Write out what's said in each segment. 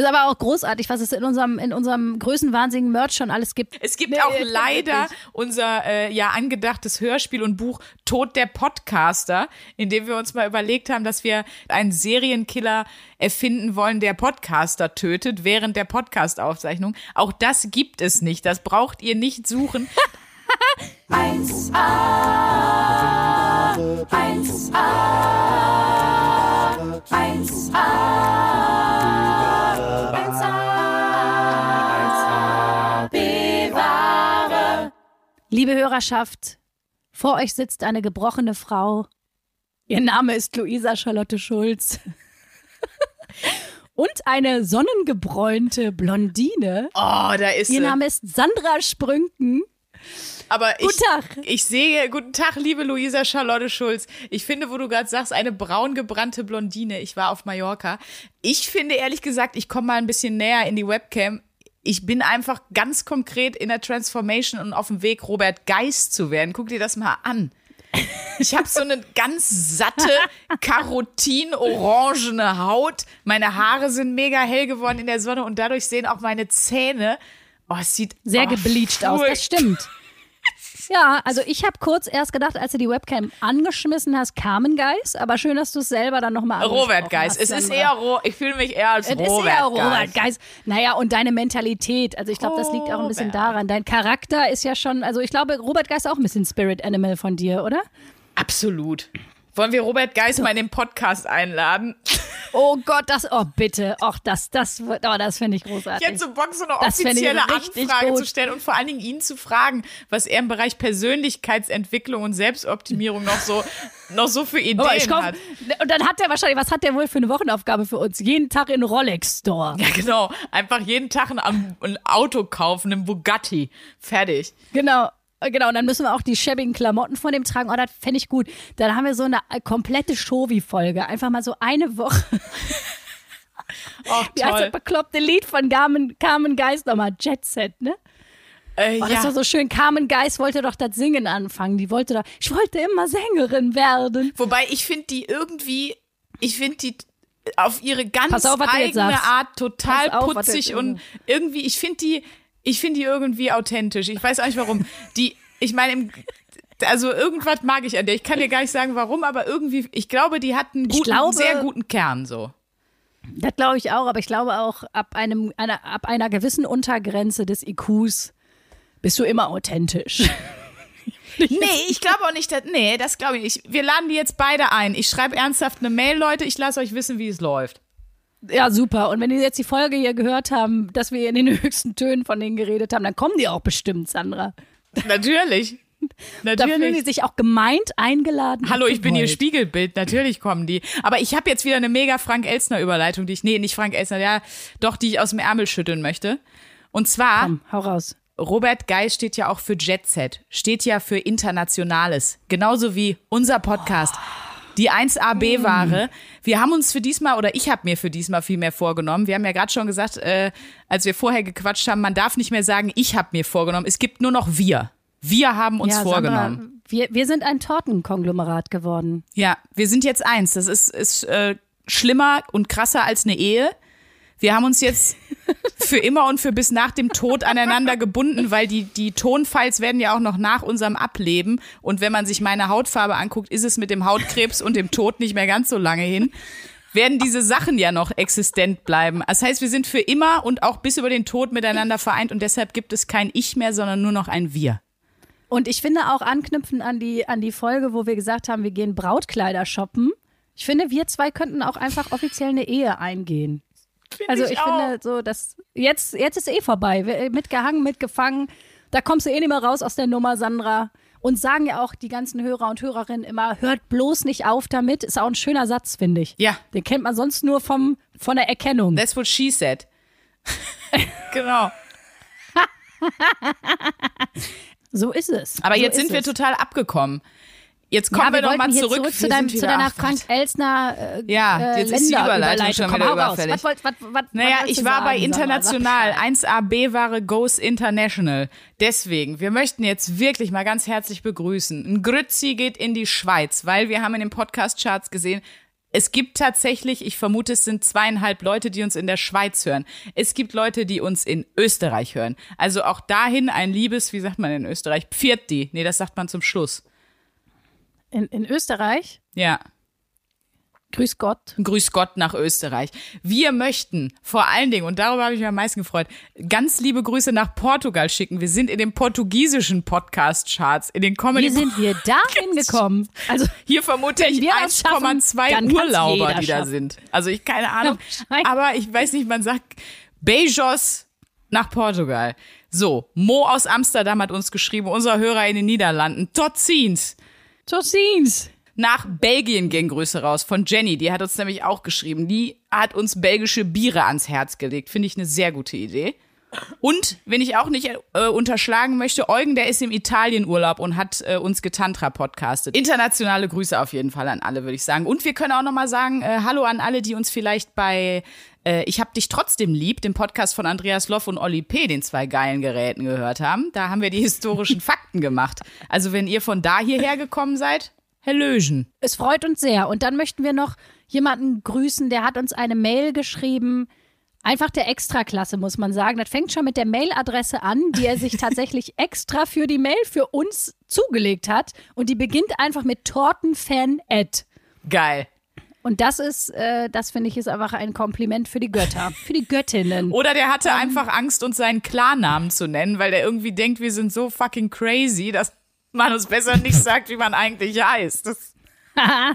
Das ist aber auch großartig, was es in unserem, in unserem größenwahnsinnigen Merch schon alles gibt. Es gibt Nee, auch leider wirklich. unser äh, ja angedachtes Hörspiel und Buch Tod der Podcaster, in dem wir uns mal überlegt haben, dass wir einen Serienkiller erfinden wollen, der Podcaster tötet während der Podcast-Aufzeichnung. Auch das gibt es nicht. Das braucht ihr nicht suchen. 1A, 1A, 1A, 1A, Liebe Hörerschaft, vor euch sitzt eine gebrochene Frau. Ihr Name ist Luisa Charlotte Schulz. Und eine sonnengebräunte Blondine. Oh, da ist Ihr sie. Name ist Sandra Sprünken. Aber ich, Guten Tag. ich sehe, guten Tag, liebe Luisa Charlotte Schulz. Ich finde, wo du gerade sagst, eine braun gebrannte Blondine. Ich war auf Mallorca. Ich finde ehrlich gesagt, ich komme mal ein bisschen näher in die Webcam. Ich bin einfach ganz konkret in der Transformation und auf dem Weg, Robert Geist zu werden. Guck dir das mal an. Ich habe so eine ganz satte, karotin-orangene Haut. Meine Haare sind mega hell geworden in der Sonne und dadurch sehen auch meine Zähne. Oh, es sieht Sehr oh, gebleached aus, das stimmt. Ja, also ich habe kurz erst gedacht, als du die Webcam angeschmissen hast, Carmen Geist, aber schön, dass du es selber dann nochmal Robert Geist. Es ist eher, Ro ich fühle mich eher als Es ist Robert, eher Robert Geist. Geist. Naja, und deine Mentalität. Also ich glaube, das liegt auch ein bisschen daran. Dein Charakter ist ja schon, also ich glaube, Robert Geist ist auch ein bisschen Spirit Animal von dir, oder? Absolut. Wollen wir Robert Geist mal in den Podcast einladen? Oh Gott, das, oh bitte, ach, das, das, oh, das finde ich großartig. Ich hätte so Bock, so eine offizielle Anfrage gut. zu stellen und vor allen Dingen ihn zu fragen, was er im Bereich Persönlichkeitsentwicklung und Selbstoptimierung noch so, noch so für Ideen Aber ich komm, hat. und dann hat er wahrscheinlich, was hat der wohl für eine Wochenaufgabe für uns? Jeden Tag in Rolex Store. Ja, genau. Einfach jeden Tag ein, ein Auto kaufen, einen Bugatti. Fertig. Genau. Genau, und dann müssen wir auch die schäbigen Klamotten von dem tragen. Oh, das fände ich gut. Dann haben wir so eine äh, komplette Shovi-Folge. Einfach mal so eine Woche. Oh, Wie heißt das bekloppte Lied von Carmen, Carmen Geist nochmal? Jet Set, ne? Äh, Oh, das ja. war so schön. Carmen Geist wollte doch das Singen anfangen. Die wollte doch, ich wollte immer Sängerin werden. Wobei ich finde die irgendwie, ich finde die auf ihre ganz auf, eigene. Art total auf, putzig und irgendwie, ich finde die, ich finde die irgendwie authentisch. Ich weiß auch nicht warum. Die, ich meine, im- also irgendwas mag ich an der. Ich kann dir gar nicht sagen, warum, aber irgendwie, ich glaube, die hat einen guten, glaube- sehr guten Kern so. Das glaube ich auch, aber ich glaube auch, ab, einem, einer, ab einer gewissen Untergrenze des IQs bist du immer authentisch. Nee, ich glaube auch nicht, dass, nee, das glaube ich nicht. Wir laden die jetzt beide ein. Ich schreibe ernsthaft eine Mail, Leute. Ich lasse euch wissen, wie es läuft. Ja, super. Und wenn die jetzt die Folge hier gehört haben, dass wir in den höchsten Tönen von denen geredet haben, dann kommen die auch bestimmt, Sandra. Natürlich. Da fühlen die Natürlich. sich auch gemeint eingeladen. Hallo, ich bin ihr. Spiegelbild. Natürlich kommen die. Aber ich habe jetzt wieder eine mega Frank Elstner Überleitung, die ich, nee, nicht Frank Elstner, ja, doch, die ich aus dem Ärmel schütteln möchte. Und zwar, Komm, hau raus. Robert Geist steht ja auch für Jet Set, steht ja für Internationales. Genauso wie unser Podcast. Die 1AB-Ware. Wir haben uns für diesmal, oder ich habe mir für diesmal viel mehr vorgenommen. Wir haben ja gerade schon gesagt, äh, als wir vorher gequatscht haben, man darf nicht mehr sagen, ich habe mir vorgenommen. Es gibt nur noch wir. Wir haben uns ja, vorgenommen. Wir, wir sind ein Tortenkonglomerat geworden. Ja, wir sind jetzt eins. Das ist, ist äh, schlimmer und krasser als eine Ehe. Wir haben uns jetzt für immer und für bis nach dem Tod aneinander gebunden, weil die, die Tonfiles werden ja auch noch nach unserem Ableben. Und wenn man sich meine Hautfarbe anguckt, ist es mit dem Hautkrebs und dem Tod nicht mehr ganz so lange hin. Werden diese Sachen ja noch existent bleiben. Das heißt, wir sind für immer und auch bis über den Tod miteinander vereint und deshalb gibt es kein Ich mehr, sondern nur noch ein Wir. Und ich finde auch anknüpfen an die, an die Folge, wo wir gesagt haben, wir gehen Brautkleider shoppen. Ich finde, wir zwei könnten auch einfach offiziell eine Ehe eingehen. Also ich, finde so, dass jetzt, jetzt ist eh vorbei. Wir- Mitgehangen, mitgefangen. Da kommst du eh nicht mehr raus aus der Nummer, Sandra. Und sagen ja auch die ganzen Hörer und Hörerinnen immer, hört bloß nicht auf damit. Ist auch ein schöner Satz, finde ich. Ja. Den kennt man sonst nur vom, von der Erkennung. That's what she said. genau. So ist es. Aber so jetzt sind wir es. total abgekommen. Jetzt kommen ja, wir, wir doch mal wollten hier zurück. zurück zu, deinem, zu deiner. Frank Elsner äh, Ja, äh, jetzt ist die Überleitung schon wieder überfällig. Was, was, was, Naja, ich war du bei sagen, International. Sandra? 1AB-Ware Goes International. Deswegen, wir möchten jetzt wirklich mal ganz herzlich begrüßen. Ein Grützi geht in die Schweiz, weil wir haben in den Podcast-Charts gesehen, Es gibt tatsächlich, ich vermute, es sind zweieinhalb Leute, die uns in der Schweiz hören. Es gibt Leute, die uns in Österreich hören. Also auch dahin ein liebes, wie sagt man in Österreich? Pfirti. Nee, das sagt man zum Schluss. In, in Österreich, Ja. grüß Gott. Grüß Gott nach Österreich. Wir möchten vor allen Dingen, und darüber habe ich mich am meisten gefreut, ganz liebe Grüße nach Portugal schicken. Wir sind in den portugiesischen Podcast-Charts, in den Comedy Wie sind wir da hingekommen? Also, Hier vermute ich wir das schaffen, dann 1,2 kann's Urlauber, die da sind. Also ich keine Ahnung. Aber ich weiß nicht, man sagt Beijos nach Portugal. So, Mo aus Amsterdam hat uns geschrieben, unser Hörer in den Niederlanden. Totzins. Tossins. Nach Belgien gehen Grüße raus von Jenny. Die hat uns nämlich auch geschrieben. Die hat uns belgische Biere ans Herz gelegt. Finde ich eine sehr gute Idee. Und, wenn ich auch nicht äh, unterschlagen möchte, Eugen, der ist im Italienurlaub und hat äh, uns getantra podcastet. Internationale Grüße auf jeden Fall an alle, würde ich sagen. Und wir können auch noch mal sagen, äh, hallo an alle, die uns vielleicht bei äh, Ich hab dich trotzdem lieb, dem Podcast von Andreas Loff und Olli P., den zwei geilen Geräten gehört haben. Da haben wir die historischen Fakten gemacht. Also wenn ihr von da hierher gekommen seid, Hallöchen. Es freut uns sehr. Und dann möchten wir noch jemanden grüßen, der hat uns eine Mail geschrieben. Einfach der Extraklasse, muss man sagen. Das fängt schon mit der Mailadresse an, die er sich tatsächlich extra für die Mail für uns zugelegt hat. Und die beginnt einfach mit Tortenfan at. Geil. Und das ist, äh, das finde ich, ist einfach ein Kompliment für die Götter, für die Göttinnen. Oder der hatte einfach Angst, uns seinen Klarnamen zu nennen, weil der irgendwie denkt, wir sind so fucking crazy, dass man uns besser nicht sagt, wie man eigentlich heißt. Das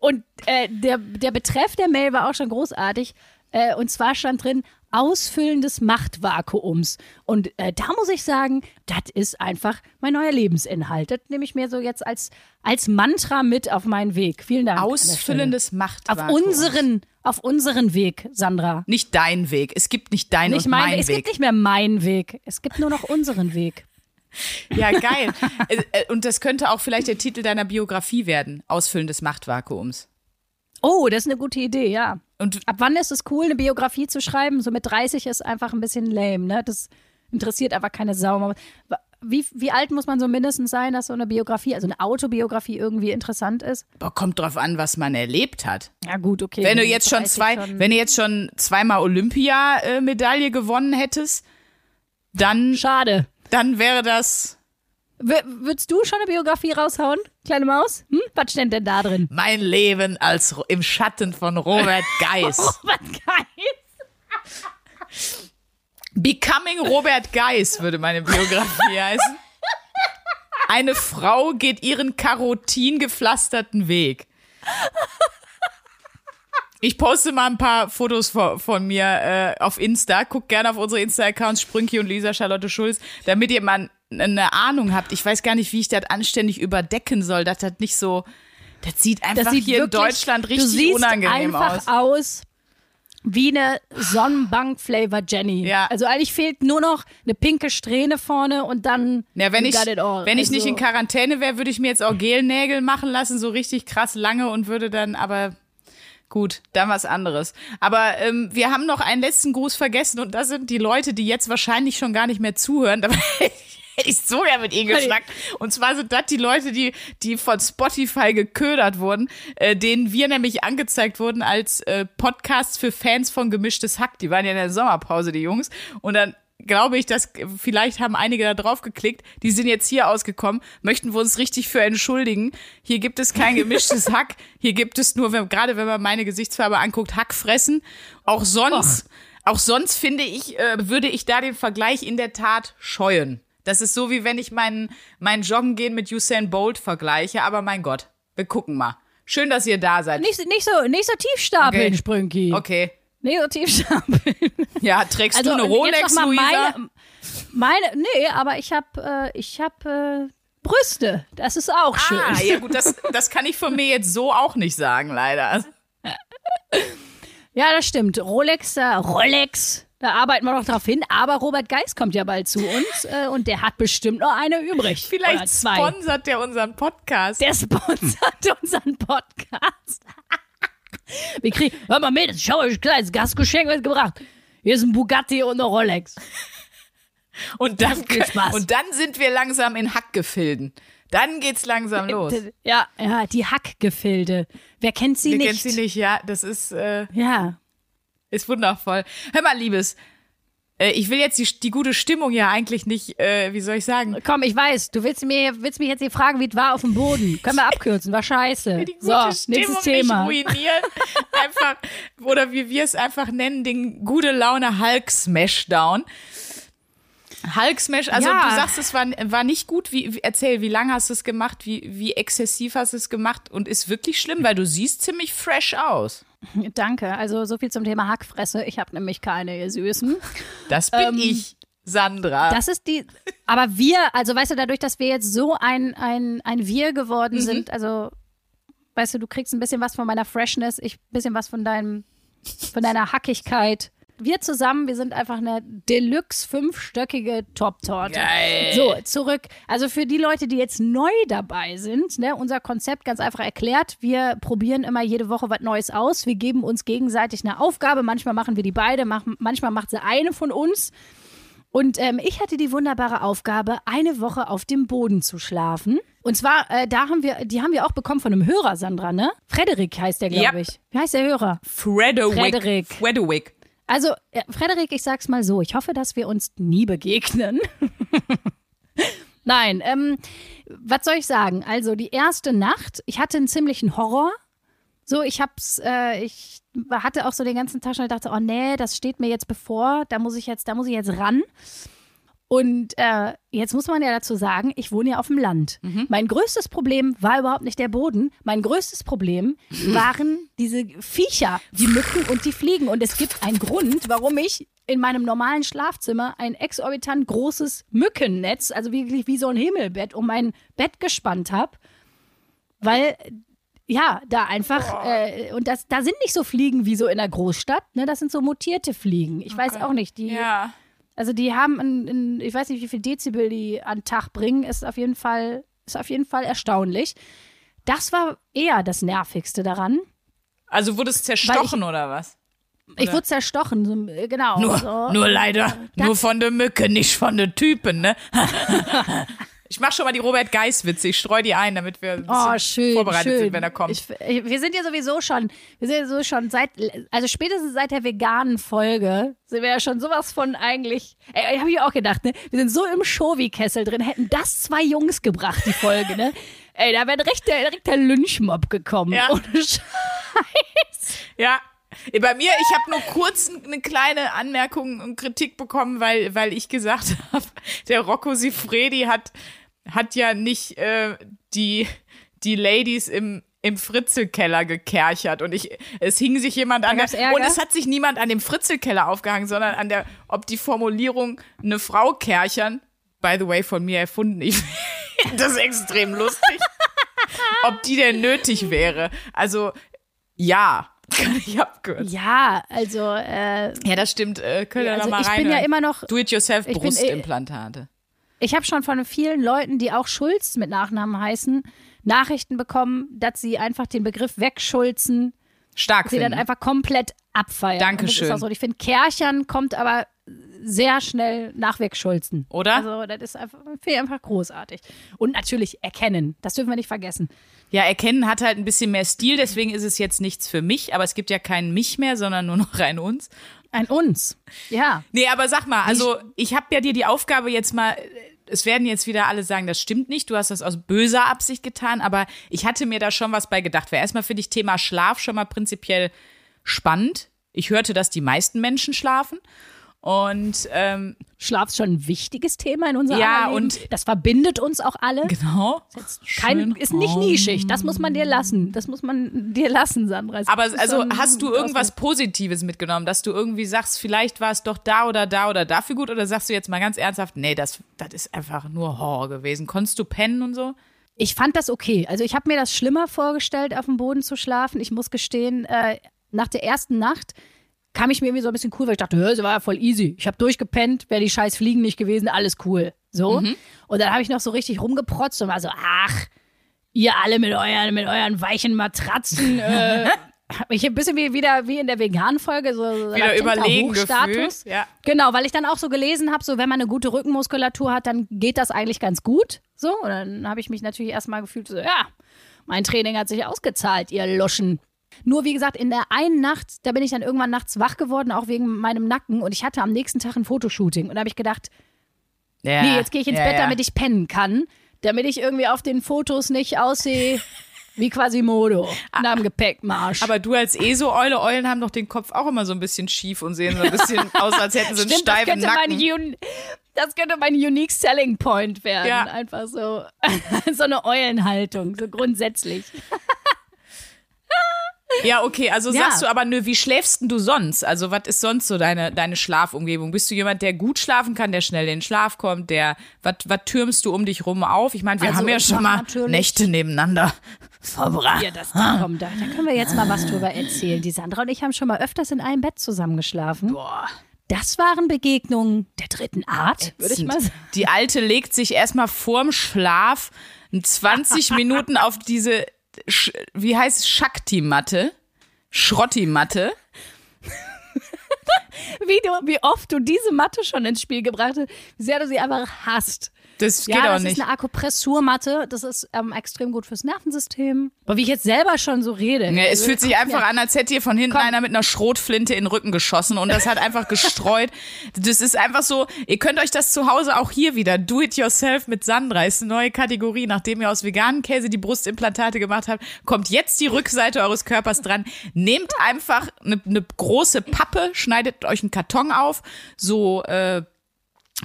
Und äh, der, der Betreff der Mail war auch schon großartig. Äh, und zwar stand drin, Ausfüllen des Machtvakuums. Und äh, da muss ich sagen, das ist einfach mein neuer Lebensinhalt. Das nehme ich mir so jetzt als, als Mantra mit auf meinen Weg. Vielen Dank. an der Stelle. ausfüllendes Macht. Auf unseren, auf unseren Weg, Sandra. Nicht dein Weg. Es gibt nicht dein Nicht und mein, mein Weg. Es Weg. gibt nicht mehr meinen Weg. Es gibt nur noch unseren Weg. Ja, geil. Äh, äh, und das könnte auch vielleicht der Titel deiner Biografie werden. Ausfüllen des Machtvakuums. Oh, das ist eine gute Idee, ja. Und Ab wann ist es cool, eine Biografie zu schreiben? So mit 30 ist einfach ein bisschen lame, ne? Das interessiert einfach keine Sau. Wie, wie alt muss man so mindestens sein, dass so eine Biografie, also eine Autobiografie irgendwie interessant ist? boah, kommt drauf an, was man erlebt hat. Ja, gut, okay. Wenn du jetzt schon 30 zwei, wenn du jetzt schon zweimal Olympia-Medaille gewonnen hättest, dann, Schade. dann wäre das würdest du schon eine Biografie raushauen, kleine Maus? Hm? Was steht denn da drin? mein Leben als im Schatten von Robert Geis. Was geil. Becoming Robert Geis würde meine Biografie heißen. Eine Frau geht ihren Karotin gepflasterten Weg. Ich poste mal ein paar Fotos von, von mir äh, auf Insta. Guckt gerne auf unsere Insta-Accounts Sprünki und Lisa Charlotte Schulz, damit ihr mal eine Ahnung habt. Ich weiß gar nicht, wie ich das anständig überdecken soll, dass das nicht so. Das sieht einfach Das sieht hier wirklich, in Deutschland richtig unangenehm einfach aus. aus wie eine Sonnenbank-Flavor Jenny. Ja. Also eigentlich fehlt nur noch eine pinke Strähne vorne und dann Ja, wenn ich, wenn ich also, nicht in Quarantäne wäre, würde ich mir jetzt auch Gelnägel machen lassen, so richtig krass lange und würde dann, aber gut, dann was anderes. Aber ähm, wir haben noch einen letzten Gruß vergessen und das sind die Leute, die jetzt wahrscheinlich schon gar nicht mehr zuhören. Dabei hätte ich so gern mit ihnen geschnackt. Und zwar sind das die Leute, die, die von Spotify geködert wurden, äh, denen wir nämlich angezeigt wurden als äh, Podcasts für Fans von Gemischtes Hack. Die waren ja in der Sommerpause, die Jungs. Und dann glaube ich, dass vielleicht haben einige da drauf geklickt, die sind jetzt hier ausgekommen, möchten wir uns richtig für entschuldigen. Hier gibt es kein gemischtes Hack, hier gibt es nur, wenn, gerade wenn man meine Gesichtsfarbe anguckt, Hackfressen. Auch sonst, auch sonst finde ich, äh, würde ich da den Vergleich in der Tat scheuen. Das ist so, wie wenn ich meinen, mein Joggen gehen mit Usain Bolt vergleiche, aber mein Gott, wir gucken mal. Schön, dass ihr da seid. Nicht, nicht, so, nicht so tief stapeln, Okay. Sprünki. Okay. Nicht so tief stapeln. Ja, trägst Also du eine Rolex, Luisa? Meine, meine, nee, aber ich habe äh, ich hab, äh, Brüste. Das ist auch schön. Ah, ja gut, das, das kann ich von mir jetzt so auch nicht sagen, leider. Ja, das stimmt. Rolex, äh, Rolex, da arbeiten wir noch drauf hin. Aber Robert Geis kommt ja bald zu uns äh, und der hat bestimmt noch eine übrig. Vielleicht zwei. sponsert der unseren Podcast. Der sponsert unseren Podcast. Wir kriegen, hör mal mit, schau euch ein kleines Gastgeschenk mitgebracht. Hier ist ein Bugatti und eine Rolex. und, dann, und dann sind wir langsam in Hackgefilden. Dann geht's langsam los. Ja, ja, die Hackgefilde. Wer kennt sie Ihr nicht? kennt sie nicht, ja. Das ist, äh, Ja. Ist wundervoll. Hör mal, Liebes. Äh, ich will jetzt die, die gute Stimmung ja eigentlich nicht, äh, wie soll ich sagen? Komm, ich weiß, du willst mir willst mich jetzt hier fragen, wie es war auf dem Boden. Können wir abkürzen, war scheiße. Die gute So, Stimmung nächstes Thema. nicht ruinieren. einfach, oder wie wir es einfach nennen, den gute Laune Hulk Smashdown. Hulk Smash, also Ja. du sagst, es war, war nicht gut. Wie, erzähl, wie lange hast du es gemacht? Wie, wie exzessiv hast du es gemacht? Und ist wirklich schlimm, weil du siehst ziemlich fresh aus. Danke. Also so viel zum Thema Hackfresse. Ich habe nämlich keine, ihr Süßen. Das bin ich, Sandra. Ähm, Das ist die. Aber wir, also weißt du, dadurch, dass wir jetzt so ein, ein, ein Wir geworden sind, also weißt du, du kriegst ein bisschen was von meiner Freshness, ich ein bisschen was von deinem, von deiner Hackigkeit. Wir zusammen, wir sind einfach eine Deluxe fünfstöckige Top-Torte. Geil. So, zurück. Also für die Leute, die jetzt neu dabei sind, ne, unser Konzept ganz einfach erklärt. Wir probieren immer jede Woche was Neues aus. Wir geben uns gegenseitig eine Aufgabe. Manchmal machen wir die beide, mach, manchmal macht sie eine von uns. Und ähm, ich hatte die wunderbare Aufgabe, eine Woche auf dem Boden zu schlafen. Und zwar, äh, da haben wir, die haben wir auch bekommen von einem Hörer, Sandra, ne? Frederik heißt der, glaube Yep. ich. Wie heißt der Hörer? Frederick. Frederik. Frederick. Also, Frederik, ich sag's mal so, ich hoffe, dass wir uns nie begegnen. Nein, ähm, was soll ich sagen? Also, die erste Nacht, ich hatte einen ziemlichen Horror. So, ich hab's, äh, ich hatte auch so den ganzen Tag schon dachte, oh nee, das steht mir jetzt bevor, da muss ich jetzt, da muss ich jetzt ran. Und äh, jetzt muss man ja dazu sagen, ich wohne ja auf dem Land. Mein größtes Problem war überhaupt nicht der Boden. Mein größtes Problem waren diese Viecher, die Mücken und die Fliegen. Und es gibt einen Grund, warum ich in meinem normalen Schlafzimmer ein exorbitant großes Mückennetz, also wirklich wie so ein Himmelbett, um mein Bett gespannt habe. Weil ja, da einfach, äh, und das, da sind nicht so Fliegen wie so in der Großstadt, ne? Das sind so mutierte Fliegen. Ich weiß auch nicht, die, Ja. Also die haben, ein, ein, ich weiß nicht, wie viel Dezibel die an Tag bringen, ist auf jeden Fall, ist auf jeden Fall erstaunlich. Das war eher das Nervigste daran. Also wurdest zerstochen oder was? Ich wurde zerstochen, so, genau. Nur, so. nur leider, nur von der Mücke, nicht von den Typen, ne? ich mach schon mal die Robert Geis-Witze, ich streu die ein, damit wir ein Oh, schön, vorbereitet schön. sind, wenn er kommt. Ich, wir sind ja sowieso schon, wir sind ja so schon seit, also spätestens seit der veganen Folge sind wir ja schon sowas von eigentlich, ey, habe ich auch gedacht, ne? Wir sind so im Shovi-Kessel drin, hätten das zwei Jungs gebracht, die Folge, ne? Ey, da wäre direkt der, direkt der Lynchmob gekommen. Ja. Ohne Scheiß. Ja. Bei mir, ich habe nur kurz eine kleine Anmerkung und Kritik bekommen, weil, weil ich gesagt habe, der Rocco Sifredi hat, hat ja nicht äh, die, die Ladies im, im Fritzelkeller gekerchert. Und ich, es hing sich jemand an der, und es hat sich niemand an dem Fritzelkeller aufgehangen, sondern an der, ob die Formulierung eine Frau kerchern, by the way, von mir erfunden, ich finde das extrem lustig, ob die denn nötig wäre. Also, ja, kann ich abkürzen. Ja, also, äh, Ja, das stimmt. Äh, könnt ihr also mal ich rein. bin ja immer noch, ich äh, Brustimplantate. Ich habe schon von vielen Leuten, die auch Schulz mit Nachnamen heißen, Nachrichten bekommen, dass sie einfach den Begriff wegschulzen, Stark sie dann finden. einfach komplett abfeiern. Dankeschön. Und das ist auch so. Ich finde, Kerchern kommt aber sehr schnell nach wegschulzen. Oder? Also, das ist einfach, einfach großartig. Und natürlich erkennen. Das dürfen wir nicht vergessen. Ja, erkennen hat halt ein bisschen mehr Stil, deswegen ist es jetzt nichts für mich, aber es gibt ja keinen mich mehr, sondern nur noch ein uns. Ein uns. Ja. Nee, aber sag mal, also ich habe ja dir die Aufgabe jetzt mal, es werden jetzt wieder alle sagen, das stimmt nicht, du hast das aus böser Absicht getan, aber ich hatte mir da schon was bei gedacht. Weil erstmal finde ich Thema Schlaf schon mal prinzipiell spannend. Ich hörte, dass die meisten Menschen schlafen. Und ähm, Schlaf ist schon ein wichtiges Thema in unserem Ja, Leben. und- das verbindet uns auch alle. genau. Kein, Schön ist nicht nischig. Das muss man dir lassen. Das muss man dir lassen, Sandra. Es Aber ist also hast du irgendwas Positives mitgenommen, dass du irgendwie sagst, vielleicht war es doch da oder da oder dafür gut oder sagst du jetzt mal ganz ernsthaft, nee, das, das ist einfach nur Horror gewesen. Konntest du pennen und so? Ich fand das okay. Also ich habe mir das schlimmer vorgestellt, auf dem Boden zu schlafen. Ich muss gestehen, äh, nach der ersten Nacht kam ich mir irgendwie so ein bisschen cool, weil ich dachte, hör, sie war ja voll easy. Ich habe durchgepennt, wäre die scheiß Fliegen nicht gewesen, alles cool. So. Und dann habe ich noch so richtig rumgeprotzt und war so, ach, ihr alle mit euren, mit euren weichen Matratzen, äh, habe mich ein bisschen wie, wieder wie in der Vegan-Folge, so so Wieder überlegen Hochstatus. gefühlt. Ja. Genau, weil ich dann auch so gelesen habe, so wenn man eine gute Rückenmuskulatur hat, dann geht das eigentlich ganz gut. So, und dann habe ich mich natürlich erstmal gefühlt, so, ja, mein Training hat sich ausgezahlt, ihr Luschen. Nur wie gesagt, in der einen Nacht, da bin ich dann irgendwann nachts wach geworden, auch wegen meinem Nacken. Und ich hatte am nächsten Tag ein Fotoshooting. Und da habe ich gedacht, ja. nee, jetzt gehe ich ins ja, Bett, ja. damit ich pennen kann. Damit ich irgendwie auf den Fotos nicht aussehe wie Quasimodo nach dem Gepäckmarsch. Aber du als ESO-Eule, Eulen haben doch den Kopf auch immer so ein bisschen schief und sehen so ein bisschen aus, als hätten sie einen Stimmt, das steifen mein Nacken. Un das könnte mein Unique Selling Point werden. Ja. Einfach so, so eine Eulenhaltung, so grundsätzlich. Ja, okay, also Ja. sagst du aber, nö, wie schläfst denn du sonst? Also, was ist sonst so deine, deine Schlafumgebung? Bist du jemand, der gut schlafen kann, der schnell in den Schlaf kommt, der, was, türmst du um dich rum auf? Ich meine, wir Also, haben ja schon mal Nächte nebeneinander verbracht. Ja, das kommt da. Da können wir jetzt mal was drüber erzählen. Die Sandra und ich haben schon mal öfters in einem Bett zusammengeschlafen. Boah. Das waren Begegnungen der dritten Art, würde ich mal sagen. Die Alte legt sich erstmal vorm Schlaf 20 Minuten auf diese, wie heißt es, Shakti-Matte, Schrotti-Matte. Wie, wie oft du diese Matte schon ins Spiel gebracht hast, wie sehr du sie einfach hasst. Das geht ja, auch das nicht. ist eine Akupressurmatte. Das ist ähm, extrem gut fürs Nervensystem. Aber wie ich jetzt selber schon so rede. Ja, es fühlt sich einfach an, als hätte dir von hinten Komm. einer mit einer Schrotflinte in den Rücken geschossen und das hat einfach gestreut. Das ist einfach so, ihr könnt euch das zu Hause auch hier wieder, do it yourself mit Sandra, ist eine neue Kategorie. Nachdem ihr aus veganen Käse die Brustimplantate gemacht habt, kommt jetzt die Rückseite eures Körpers dran. Nehmt einfach eine, eine große Pappe, schneidet euch einen Karton auf, so, äh,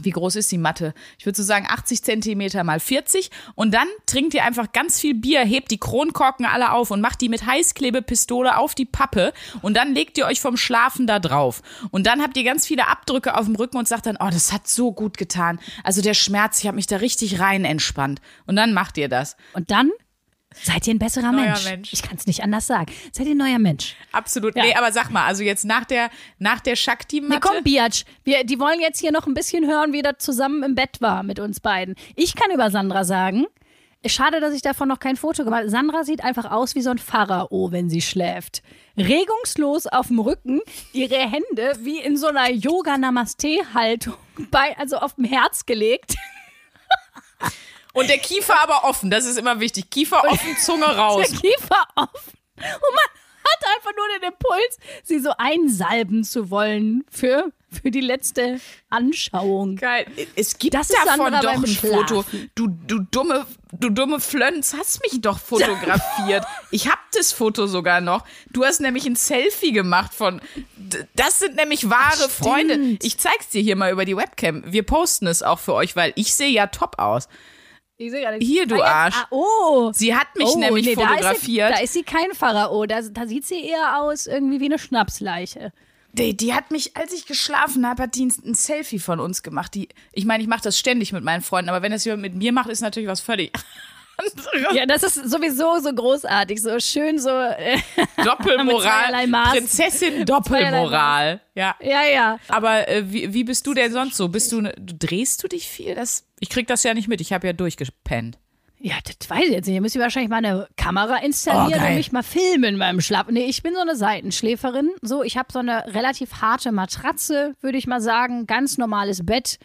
wie groß ist die Matte? Ich würde so sagen 80 Zentimeter mal 40. Und dann trinkt ihr einfach ganz viel Bier, hebt die Kronkorken alle auf und macht die mit Heißklebepistole auf die Pappe. Und dann legt ihr euch vom Schlafen da drauf. Und dann habt ihr ganz viele Abdrücke auf dem Rücken und sagt dann, oh, das hat so gut getan. Also der Schmerz, ich habe mich da richtig rein entspannt. Und dann macht ihr das. Und dann seid ihr ein besserer Neuer Mensch. Mensch. Ich kann es nicht anders sagen. Seid ihr ein neuer Mensch. Absolut. Ja. Nee, aber sag mal, also jetzt nach der, nach der Nee, Shakti-Matte. komm, Biatch. Wir, die wollen jetzt hier noch ein bisschen hören, wie das zusammen im Bett war mit uns beiden. Ich kann über Sandra sagen, schade, dass ich davon noch kein Foto gemacht habe. Sandra sieht einfach aus wie so ein Pharao, wenn sie schläft. Regungslos auf dem Rücken, ihre Hände wie in so einer Yoga-Namaste-Haltung, also auf dem Herz gelegt. und der Kiefer aber offen, das ist immer wichtig. Kiefer offen, Zunge raus. Der Kiefer offen. Und man hat einfach nur den Impuls, sie so einsalben zu wollen für, für die letzte Anschauung. Geil. Es gibt Das davon doch ein Foto. Du, du dumme, du dumme Flönz, hast mich doch fotografiert. ich hab das Foto sogar noch. Du hast nämlich ein Selfie gemacht von. Das sind nämlich wahre Freunde. Ich zeig's dir hier mal über die Webcam. Wir posten es auch für euch, weil ich sehe ja top aus. Ich sehe gerade- Hier, du Ah, Arsch. Ah, oh. Sie hat mich oh, nämlich nee, Da fotografiert. ist, sie, da ist sie kein Pharao. Da, da sieht sie eher aus irgendwie wie eine Schnapsleiche. Die, die hat mich, als ich geschlafen habe, hat die ein, ein Selfie von uns gemacht. Die, ich meine, ich mache das ständig mit meinen Freunden, aber wenn das jemand mit mir macht, ist natürlich was völlig anderes. Ja, das ist sowieso so großartig, so schön so. Äh, Doppelmoral. Prinzessin Doppelmoral. Ja. ja, ja. Aber äh, wie, wie bist du denn sonst so? Bist du, ne, drehst du dich viel? Das, ich krieg das ja nicht mit. Ich habe ja durchgepennt. Ja, das weiß ich jetzt nicht. Da müsste ich wahrscheinlich mal eine Kamera installieren Oh, und mich mal filmen beim Schlaf. Nee, ich bin so eine Seitenschläferin. So, ich habe so eine relativ harte Matratze, würde ich mal sagen. Ganz normales Bett.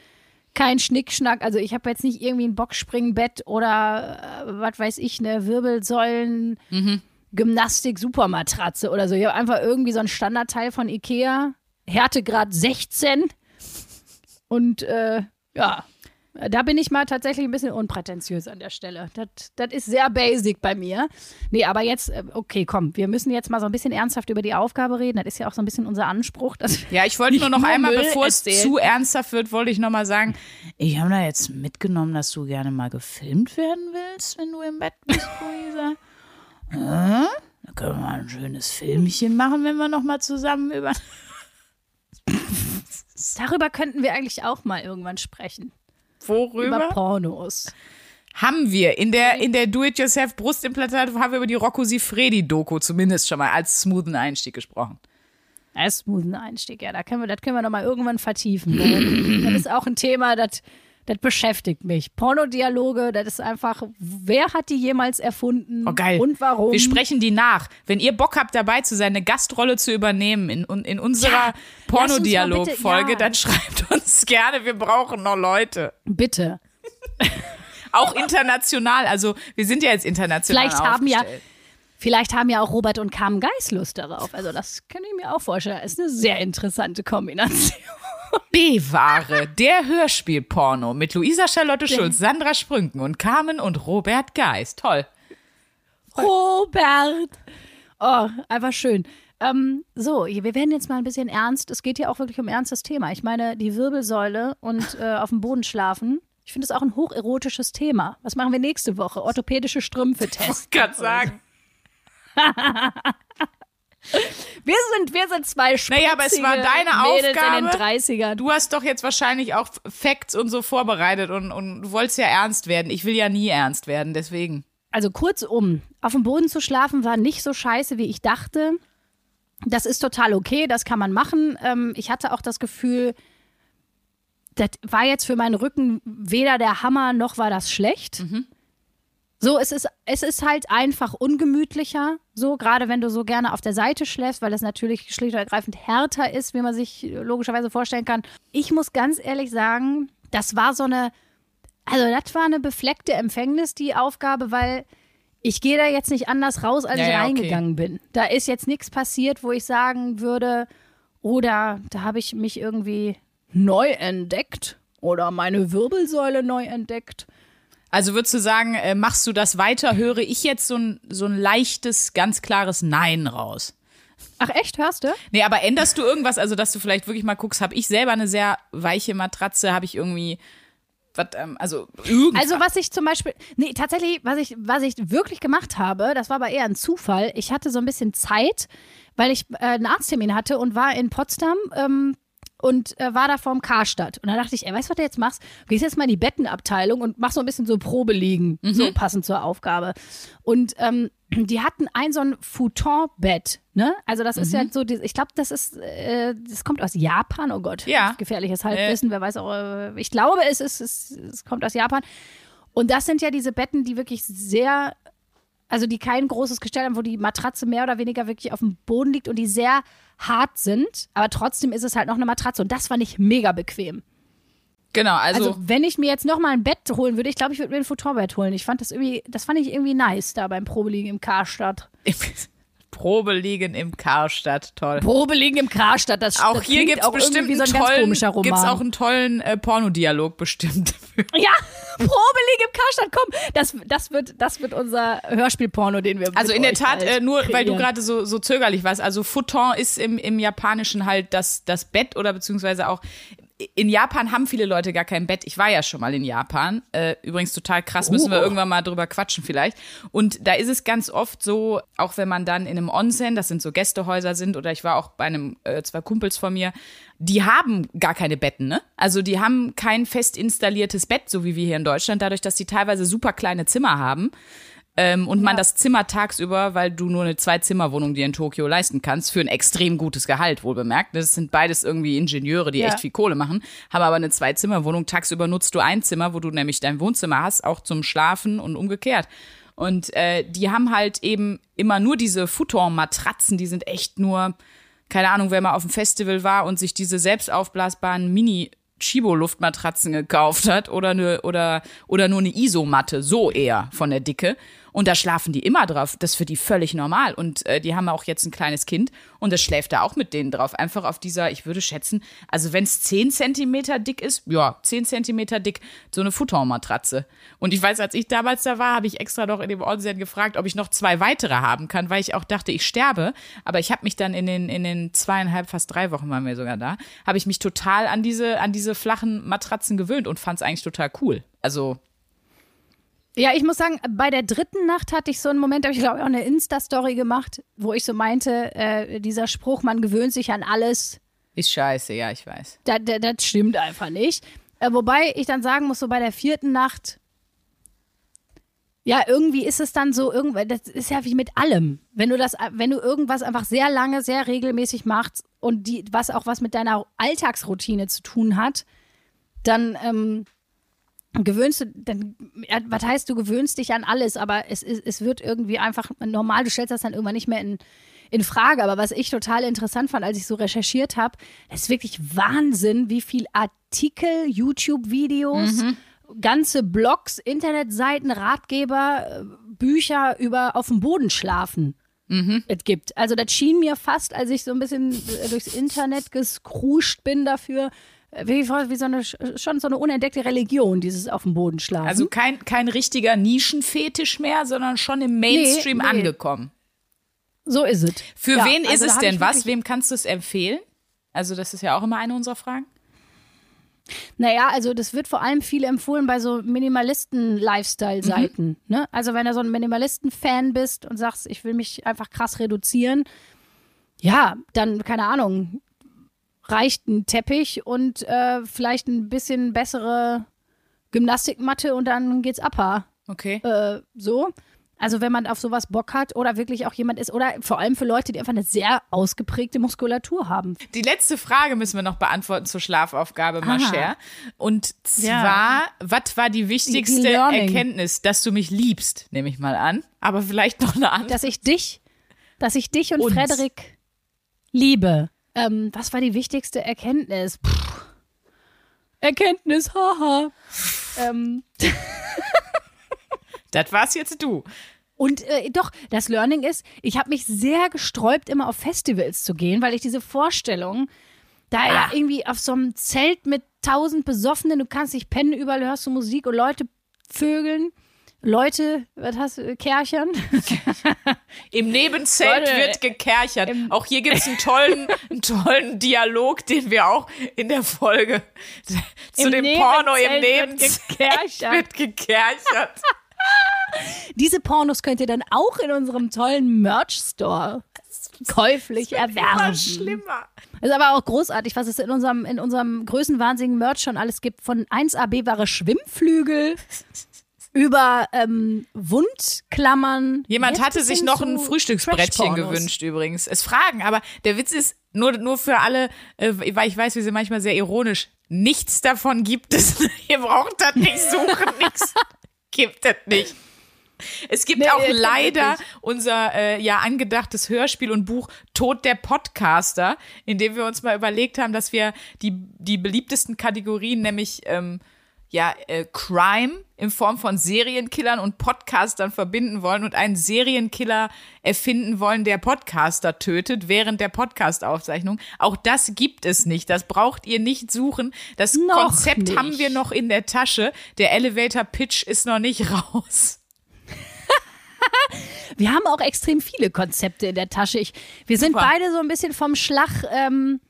Kein Schnickschnack. Also ich habe jetzt nicht irgendwie ein Boxspringbett oder äh, was weiß ich, eine Wirbelsäulen. Gymnastik Supermatratze oder so. Ich habe einfach irgendwie so ein Standardteil von Ikea. Härtegrad 16. Und äh, ja, da bin ich mal tatsächlich ein bisschen unprätentiös an der Stelle. Das, das ist sehr basic bei mir. Nee, aber jetzt, äh, okay, komm, wir müssen jetzt mal so ein bisschen ernsthaft über die Aufgabe reden. Das ist ja auch so ein bisschen unser Anspruch. Ja, ich wollte nur noch nur einmal, Müll bevor es erzählen. zu ernsthaft wird, wollte ich noch mal sagen, ich habe da jetzt mitgenommen, dass du gerne mal gefilmt werden willst, wenn du im Bett bist, Luisa. Äh? Da können wir mal ein schönes Filmchen machen, wenn wir noch mal zusammen über... Darüber könnten wir eigentlich auch mal irgendwann sprechen. Über Worüber? Pornos. Haben wir. In der, in der Do-It-Yourself Brustimplantate haben wir über die Rocco Sifredi-Doku zumindest schon mal als smoothen Einstieg gesprochen. Ist ein Einstieg, ja. Da können wir, das können wir noch mal irgendwann vertiefen. Das ist auch ein Thema, das, Das beschäftigt mich. Pornodialoge, das ist einfach, wer hat die jemals erfunden? Oh, geil. Und warum? Wir sprechen die nach. Wenn ihr Bock habt, dabei zu sein, eine Gastrolle zu übernehmen in, in unserer Ja, Pornodialog-Folge, ja. dann schreibt uns gerne. Wir brauchen noch Leute. Bitte. Auch international. Also, wir sind ja jetzt international. Vielleicht haben ja, vielleicht haben ja auch Robert und Carmen Geis Lust darauf. Also das kann ich mir auch vorstellen. Ist eine sehr interessante Kombination. B-Ware, der Hörspielporno mit Luisa Charlotte Schulz, Sandra Sprünken und Carmen und Robert Geist. Toll. Robert. Oh, einfach schön. Ähm, so, wir werden jetzt mal ein bisschen ernst. Es geht hier auch wirklich um ein ernstes Thema. Ich meine, die Wirbelsäule und äh, auf dem Boden schlafen. Ich finde es auch ein hocherotisches Thema. Was machen wir nächste Woche? Orthopädische Strümpfe testen. Kann sagen. Wir sind, wir sind zwei Naja, aber es war deine Mädels Aufgabe. in den 30ern. Du hast doch jetzt wahrscheinlich auch Facts und so vorbereitet und, und du wolltest ja ernst werden. Ich will ja nie ernst werden, deswegen. Also kurzum, auf dem Boden zu schlafen war nicht so scheiße, wie ich dachte. Das ist total okay, das kann man machen. Ähm, ich hatte auch das Gefühl, das war jetzt für meinen Rücken weder der Hammer noch war das schlecht. So, es ist, es ist halt einfach ungemütlicher, so gerade wenn du so gerne auf der Seite schläfst, weil das natürlich schlicht und ergreifend härter ist, wie man sich logischerweise vorstellen kann. Ich muss ganz ehrlich sagen, das war so eine, also das war eine befleckte Empfängnis, die Aufgabe, weil ich gehe da jetzt nicht anders raus, als Ja, ich ja, okay. reingegangen bin. Da ist jetzt nichts passiert, wo ich sagen würde, oder da habe ich mich irgendwie neu entdeckt oder meine Wirbelsäule neu entdeckt. Also würdest du sagen, äh, machst du das weiter, höre ich jetzt so ein, so ein leichtes, ganz klares Nein raus. Ach echt, hörst du? Nee, aber änderst du irgendwas, also dass du vielleicht wirklich mal guckst, habe ich selber eine sehr weiche Matratze, habe ich irgendwie, was, ähm, also. Also was ich zum Beispiel, nee, tatsächlich, was ich, was ich wirklich gemacht habe, das war aber eher ein Zufall. Ich hatte so ein bisschen Zeit, weil ich äh, einen Arzttermin hatte und war in Potsdam ähm, und äh, war da vorm Karstadt. Und da dachte ich, ey, weißt du, was du jetzt machst? Du gehst jetzt mal in die Bettenabteilung und machst so ein bisschen so Probeliegen, so passend zur Aufgabe. Und ähm, die hatten ein so ein Futon-Bett, ne? Also das ist ja so, die- ich glaube, das ist, äh, das kommt aus Japan, oh Gott. Ja. Gefährliches Halbwissen, wer weiß auch, äh, ich glaube, es ist, es, es kommt aus Japan. Und das sind ja diese Betten, die wirklich sehr, also die kein großes Gestell haben, wo die Matratze mehr oder weniger wirklich auf dem Boden liegt und die sehr hart sind, aber trotzdem ist es halt noch eine Matratze und das fand ich mega bequem. genau, also, Also, wenn ich mir jetzt noch mal ein Bett holen würde, ich glaube, ich würde mir ein Futonbett holen. Ich fand das irgendwie, das fand ich irgendwie nice da beim Probeliegen im Karstadt. Probeliegen im Karstadt, toll. Probeliegen im Karstadt, das Auch das hier auch irgendwie bestimmt so ein einen tollen, gibt's auch einen tollen äh, Pornodialog bestimmt. ja, Probeliegen im Karstadt, komm, das, das, wird, das wird unser Hörspielporno, den wir Also in der Tat, äh, nur weil du kreieren. gerade so, so zögerlich warst, also Futon ist im, im Japanischen halt das, das Bett oder beziehungsweise auch in Japan haben viele Leute gar kein Bett. Ich war ja schon mal in Japan. Äh, übrigens total krass, müssen wir Oh. irgendwann mal drüber quatschen vielleicht. Und da ist es ganz oft so, auch wenn man dann in einem Onsen, das sind so Gästehäuser sind, oder ich war auch bei einem, äh, zwei Kumpels von mir, die haben gar keine Betten, ne? Also die haben kein fest installiertes Bett, so wie wir hier in Deutschland, dadurch, dass die teilweise super kleine Zimmer haben. Ähm, und man das Zimmer tagsüber, weil du nur eine Zwei-Zimmer-Wohnung dir in Tokio leisten kannst, für ein extrem gutes Gehalt, wohl bemerkt. Das sind beides irgendwie Ingenieure, die Ja. echt viel Kohle machen, haben aber eine Zwei-Zimmer-Wohnung. Tagsüber nutzt du ein Zimmer, wo du nämlich dein Wohnzimmer hast, auch zum Schlafen und umgekehrt. Und äh, die haben halt eben immer nur diese Futon-Matratzen, die sind echt nur, keine Ahnung, wer mal auf dem Festival war und sich diese selbst aufblasbaren Mini- Chibo-Luftmatratzen gekauft hat oder eine, oder, oder nur eine Isomatte, so eher von der Dicke. Und da schlafen die immer drauf. Das ist für die völlig normal. Und äh, die haben auch jetzt ein kleines Kind und das schläft da auch mit denen drauf. Einfach auf dieser, ich würde schätzen, also wenn es 10 Zentimeter dick ist, ja, 10 Zentimeter dick, so eine Futonmatratze. Und ich weiß, als ich damals da war, habe ich extra noch in dem Onsen gefragt, ob ich noch zwei weitere haben kann, weil ich auch dachte, ich sterbe. Aber ich habe mich dann in den, in den zweieinhalb, fast drei Wochen waren wir sogar da, habe ich mich total an diese, an diese flachen Matratzen gewöhnt und fand es eigentlich total cool. Also, Ja, ich muss sagen, bei der dritten Nacht hatte ich so einen Moment, da habe ich glaube ich auch eine Insta-Story gemacht, wo ich so meinte, äh, dieser Spruch, man gewöhnt sich an alles, ist scheiße, ja, ich weiß. da, da, das stimmt einfach nicht. Äh, wobei ich dann sagen muss, so bei der vierten Nacht, ja, irgendwie ist es dann so, irgendwann, das ist ja wie mit allem. Wenn du das, wenn du irgendwas einfach sehr lange, sehr regelmäßig machst und die, was auch was mit deiner Alltagsroutine zu tun hat, dann ähm, gewöhnst du, dann, was heißt, du gewöhnst dich an alles, aber es, es, es wird irgendwie einfach normal, du stellst das dann irgendwann nicht mehr in, in Frage. Aber was ich total interessant fand, als ich so recherchiert habe, ist wirklich Wahnsinn, wie viel Artikel, YouTube-Videos, ganze Blogs, Internetseiten, Ratgeber, äh, Bücher über auf dem Boden schlafen es gibt. Also das schien mir fast, als ich so ein bisschen äh, durchs Internet geskruscht bin dafür, wie, wie so eine, schon so eine unentdeckte Religion, dieses auf dem Boden schlafen. Also kein, kein richtiger Nischenfetisch mehr, sondern schon im Mainstream Nee, nee. angekommen. so ist es. Für Ja, wen ist also da es denn was? Wem kannst du es empfehlen? Also das ist ja auch immer eine unserer Fragen. Naja, also das wird vor allem viel empfohlen bei so Minimalisten-Lifestyle-Seiten. Mhm. Ne? Also wenn du so ein Minimalisten-Fan bist und sagst, ich will mich einfach krass reduzieren, ja, dann, keine Ahnung, reicht ein Teppich und äh, vielleicht ein bisschen bessere Gymnastikmatte und dann geht's ab. Okay. Äh, so. Also wenn man auf sowas Bock hat oder wirklich auch jemand ist oder vor allem für Leute, die einfach eine sehr ausgeprägte Muskulatur haben. Die letzte Frage müssen wir noch beantworten zur Schlafaufgabe. Mascher. Und zwar, was war die wichtigste Die. Erkenntnis, dass du mich liebst, nehme ich mal an. Aber vielleicht noch eine andere. dass ich dich, dass ich dich und Uns. Frederik liebe. Ähm, was war die wichtigste Erkenntnis? Puh. Erkenntnis, haha. ähm, Das war's jetzt du. und äh, doch, das Learning ist, ich habe mich sehr gesträubt, immer auf Festivals zu gehen, weil ich diese Vorstellung, da Ah. ja irgendwie auf so einem Zelt mit tausend Besoffenen, du kannst nicht pennen, überall hörst du Musik und Leute vögeln. Leute, was hast du, Kärchern? Im Nebenzelt Leute, wird gekerchert. Auch hier gibt's einen tollen, einen tollen Dialog, den wir auch in der Folge zu dem Porno im Nebenzelt wird Nebenzelt gekerchert. wird gekerchert. Diese Pornos könnt ihr dann auch in unserem tollen Merch-Store käuflich Immer erwerben. schlimmer. Ist aber auch großartig, was es in unserem, in unserem größenwahnsinnigen Merch schon alles gibt. Von 1AB-Ware Schwimmflügel über ähm, Wundklammern. Jemand hatte sich noch ein Frühstücksbrettchen gewünscht übrigens. Es fragen, aber der Witz ist nur, nur für alle, äh, weil ich weiß, wir sind manchmal sehr ironisch. Nichts davon gibt es. Ihr braucht das nicht suchen, nichts gibt es nicht. Es gibt Nee, auch leider unser äh, ja angedachtes Hörspiel und Buch Tod der Podcaster, in dem wir uns mal überlegt haben, dass wir die, die beliebtesten Kategorien, nämlich ähm, ja, äh, Crime in Form von Serienkillern und Podcastern verbinden wollen und einen Serienkiller erfinden wollen, der Podcaster tötet während der Podcastaufzeichnung. Auch das gibt es nicht. Das braucht ihr nicht suchen. Das Noch Konzept nicht. haben wir noch in der Tasche. Der Elevator Pitch ist noch nicht raus. Wir haben auch extrem viele Konzepte in der Tasche. Ich, wir sind Super. beide so ein bisschen vom Schlag. Ähm,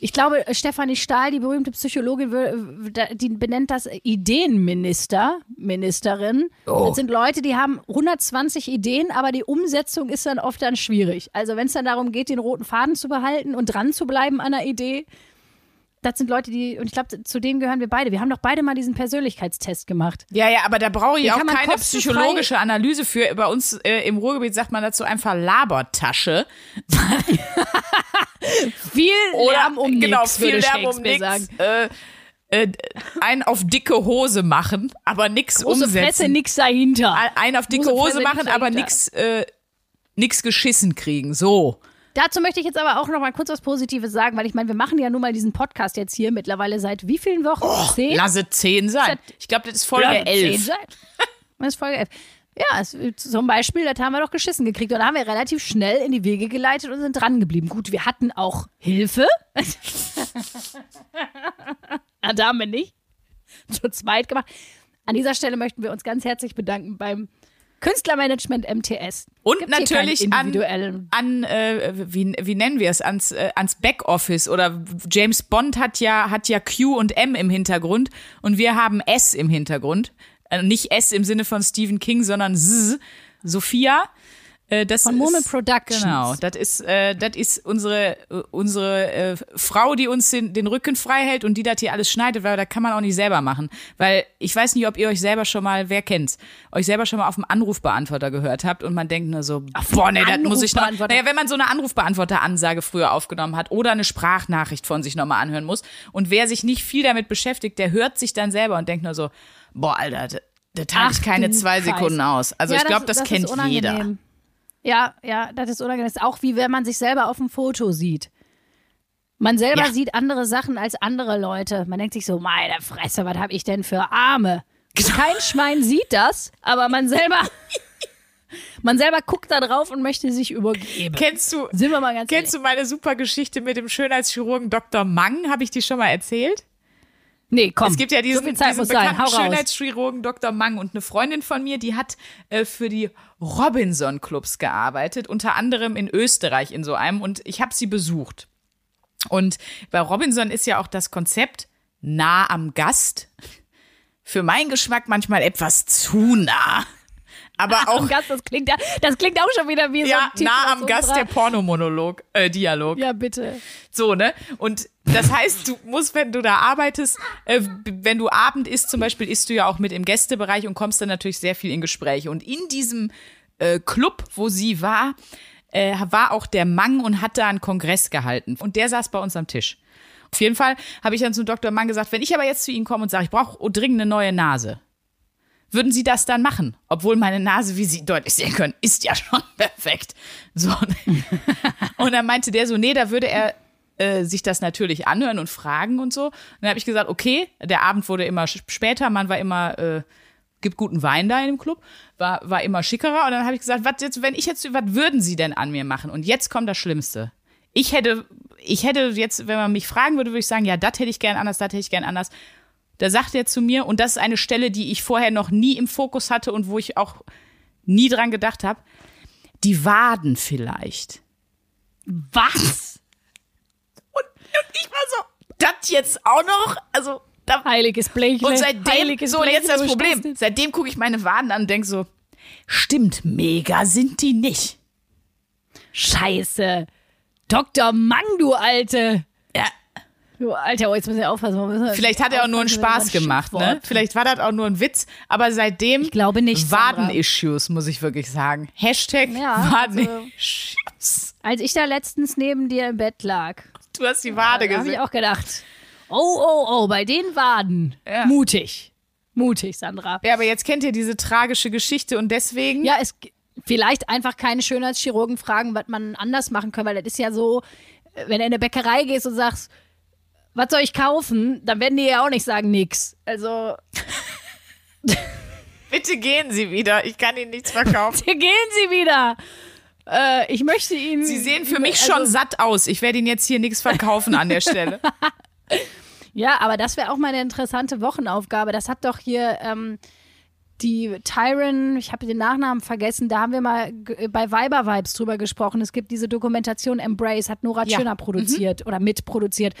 ich glaube, Stefanie Stahl, die berühmte Psychologin, die benennt das Ideenminister, Ministerin. Oh. Das sind Leute, die haben 120 Ideen, aber die Umsetzung ist dann oft dann schwierig. Also wenn es dann darum geht, den roten Faden zu behalten und dran zu bleiben an einer Idee, das sind Leute, die, und ich glaube, zu denen gehören wir beide. Wir haben doch beide mal diesen Persönlichkeitstest gemacht. Ja, ja, aber da brauche ich Den auch keine psychologische Analyse für. Bei uns äh, im Ruhrgebiet sagt man dazu einfach Labertasche. Viel Oder Lärm um genau, nix, viel Lärm um nichts. sagen. Äh, äh, ein auf dicke Hose machen, aber nix Große Fresse, umsetzen. nix dahinter. ein auf dicke Große Hose Fresse, machen, nix aber nix, äh, nix geschissen kriegen. So. Dazu möchte ich jetzt aber auch noch mal kurz was Positives sagen, weil ich meine, wir machen ja nun mal diesen Podcast jetzt hier mittlerweile seit wie vielen Wochen? Zehn? Lasse 10 sein. Ich glaube, das ist Folge Lasse zehn 11. sein. Das ist Folge 11. Ja, es, zum Beispiel, das haben wir doch geschissen gekriegt. Und da haben wir relativ schnell in die Wege geleitet und sind dran geblieben. Gut, wir hatten auch Hilfe. ja, da haben wir nicht. Zu zweit gemacht. An dieser Stelle möchten wir uns ganz herzlich bedanken beim Künstlermanagement MTS. Und hier natürlich an, an äh, wie, wie nennen wir es, ans, äh, ans Backoffice. Oder James Bond hat ja, hat ja Q und M im Hintergrund und wir haben S im Hintergrund. Äh, nicht S im Sinne von Stephen King, sondern S, Sophia. Äh, das Von Murmel ist- Productions. Genau, das ist, äh, das ist unsere, äh, unsere äh, Frau, die uns den, den Rücken frei hält und die das hier alles schneidet, weil das kann man auch nicht selber machen. Weil ich weiß nicht, ob ihr euch selber schon mal, wer kennt's, euch selber schon mal auf dem Anrufbeantworter gehört habt und man denkt nur so, boah, nee, das muss ich noch. Naja, wenn man so eine Anrufbeantworter-Ansage früher aufgenommen hat oder eine Sprachnachricht von sich nochmal anhören muss und wer sich nicht viel damit beschäftigt, der hört sich dann selber und denkt nur so, boah, Alter, das, das halte ich keine zwei Scheiße. Sekunden aus. Also Ja, ich glaube, das, ist kennt jeder. Ja, ja, das ist unangenehm. Das ist auch wie wenn man sich selber auf dem Foto sieht. Man selber Ja. sieht andere Sachen als andere Leute. Man denkt sich so, meine Fresse, was habe ich denn für Arme? Kein Schwein sieht das, aber man selber, man selber guckt da drauf und möchte sich übergeben. Kennst du, Sind wir mal ganz Kennst du meine super Geschichte mit dem Schönheitschirurgen Dr. Mang? Habe ich die schon mal erzählt? Nee, komm. es gibt ja diesen, so diesen bekannten. Schönheitschirurgen Dr. Mang und eine Freundin von mir, die hat äh, für die Robinson Clubs gearbeitet, unter anderem in Österreich in so einem und ich habe sie besucht. Und bei Robinson ist ja auch das Konzept nah am Gast. Für meinen Geschmack manchmal etwas zu nah. Aber auch Am Gast, das klingt, ja, das klingt auch schon wieder wie so ja, ein Titel nah am Gast der Pornomonolog, äh, Dialog. Ja, bitte. So, ne? Und das heißt, du musst, wenn du da arbeitest, äh, wenn du Abend isst zum Beispiel, isst du ja auch mit im Gästebereich und kommst dann natürlich sehr viel in Gespräche. Und in diesem äh, Club, wo sie war, äh, war auch der Mang und hat da einen Kongress gehalten. Und der saß bei uns am Tisch. Auf jeden Fall habe ich dann zum Dr. Mang gesagt, wenn ich aber jetzt zu Ihnen komme und sage, ich brauche dringend eine neue Nase, würden Sie das dann machen? Obwohl meine Nase, wie Sie deutlich sehen können, ist ja schon perfekt. So. Und dann meinte der so, nee, da würde er äh, sich das natürlich anhören und fragen und so. Und dann habe ich gesagt, okay, der Abend wurde immer später, man war immer, äh, gibt guten Wein da in dem Club, war, war immer schickerer. Und dann habe ich gesagt, was jetzt, wenn ich jetzt, was würden Sie denn an mir machen? Und jetzt kommt das Schlimmste. Ich hätte, ich hätte jetzt, wenn man mich fragen würde, würde ich sagen, ja, das hätte ich gern anders, das hätte ich gern anders. Da sagt er zu mir, und das ist eine Stelle, die ich vorher noch nie im Fokus hatte und wo ich auch nie dran gedacht habe, die Waden vielleicht. Was? Und, und ich war so, das jetzt auch noch? Also, da, Heiliges Blechle. und seitdem, Heiliges so und jetzt das Problem, seitdem gucke ich meine Waden an und denke so, stimmt, mega sind die nicht. Scheiße. Dr. Mang, du Alte. Ja, Alter, oh, jetzt müssen wir aufpassen. wir müssen vielleicht hat er auch nur einen Spaß gemacht, ne? Vielleicht war das auch nur ein Witz, aber seitdem Ich glaube nicht. Waden-Issues, muss ich wirklich sagen. Hashtag Ja, Waden-Issues. Als ich da letztens neben dir im Bett lag, Du hast die Wade da habe ich gesehen. auch gedacht, oh, oh, oh, bei den Waden. Ja. Mutig. Mutig, Sandra. Ja, aber jetzt kennt ihr diese tragische Geschichte und deswegen Ja, es vielleicht einfach keine Schönheitschirurgen fragen, was man anders machen kann, weil das ist ja so, wenn du in eine Bäckerei gehst und sagst, was soll ich kaufen, dann werden die ja auch nicht sagen nix. Also bitte gehen Sie wieder. Ich kann Ihnen nichts verkaufen. hier gehen sie wieder. Äh, ich möchte ihnen. Sie sehen für mich also, schon satt aus. Ich werde Ihnen jetzt hier nichts verkaufen an der Stelle. Ja, aber das wäre auch mal eine interessante Wochenaufgabe. Das hat doch hier ähm, die Tyron, ich habe den Nachnamen vergessen, da haben wir mal g- bei Viber Vibes drüber gesprochen. Es gibt diese Dokumentation Embrace, hat Nora Ja. Tschirner produziert oder mitproduziert.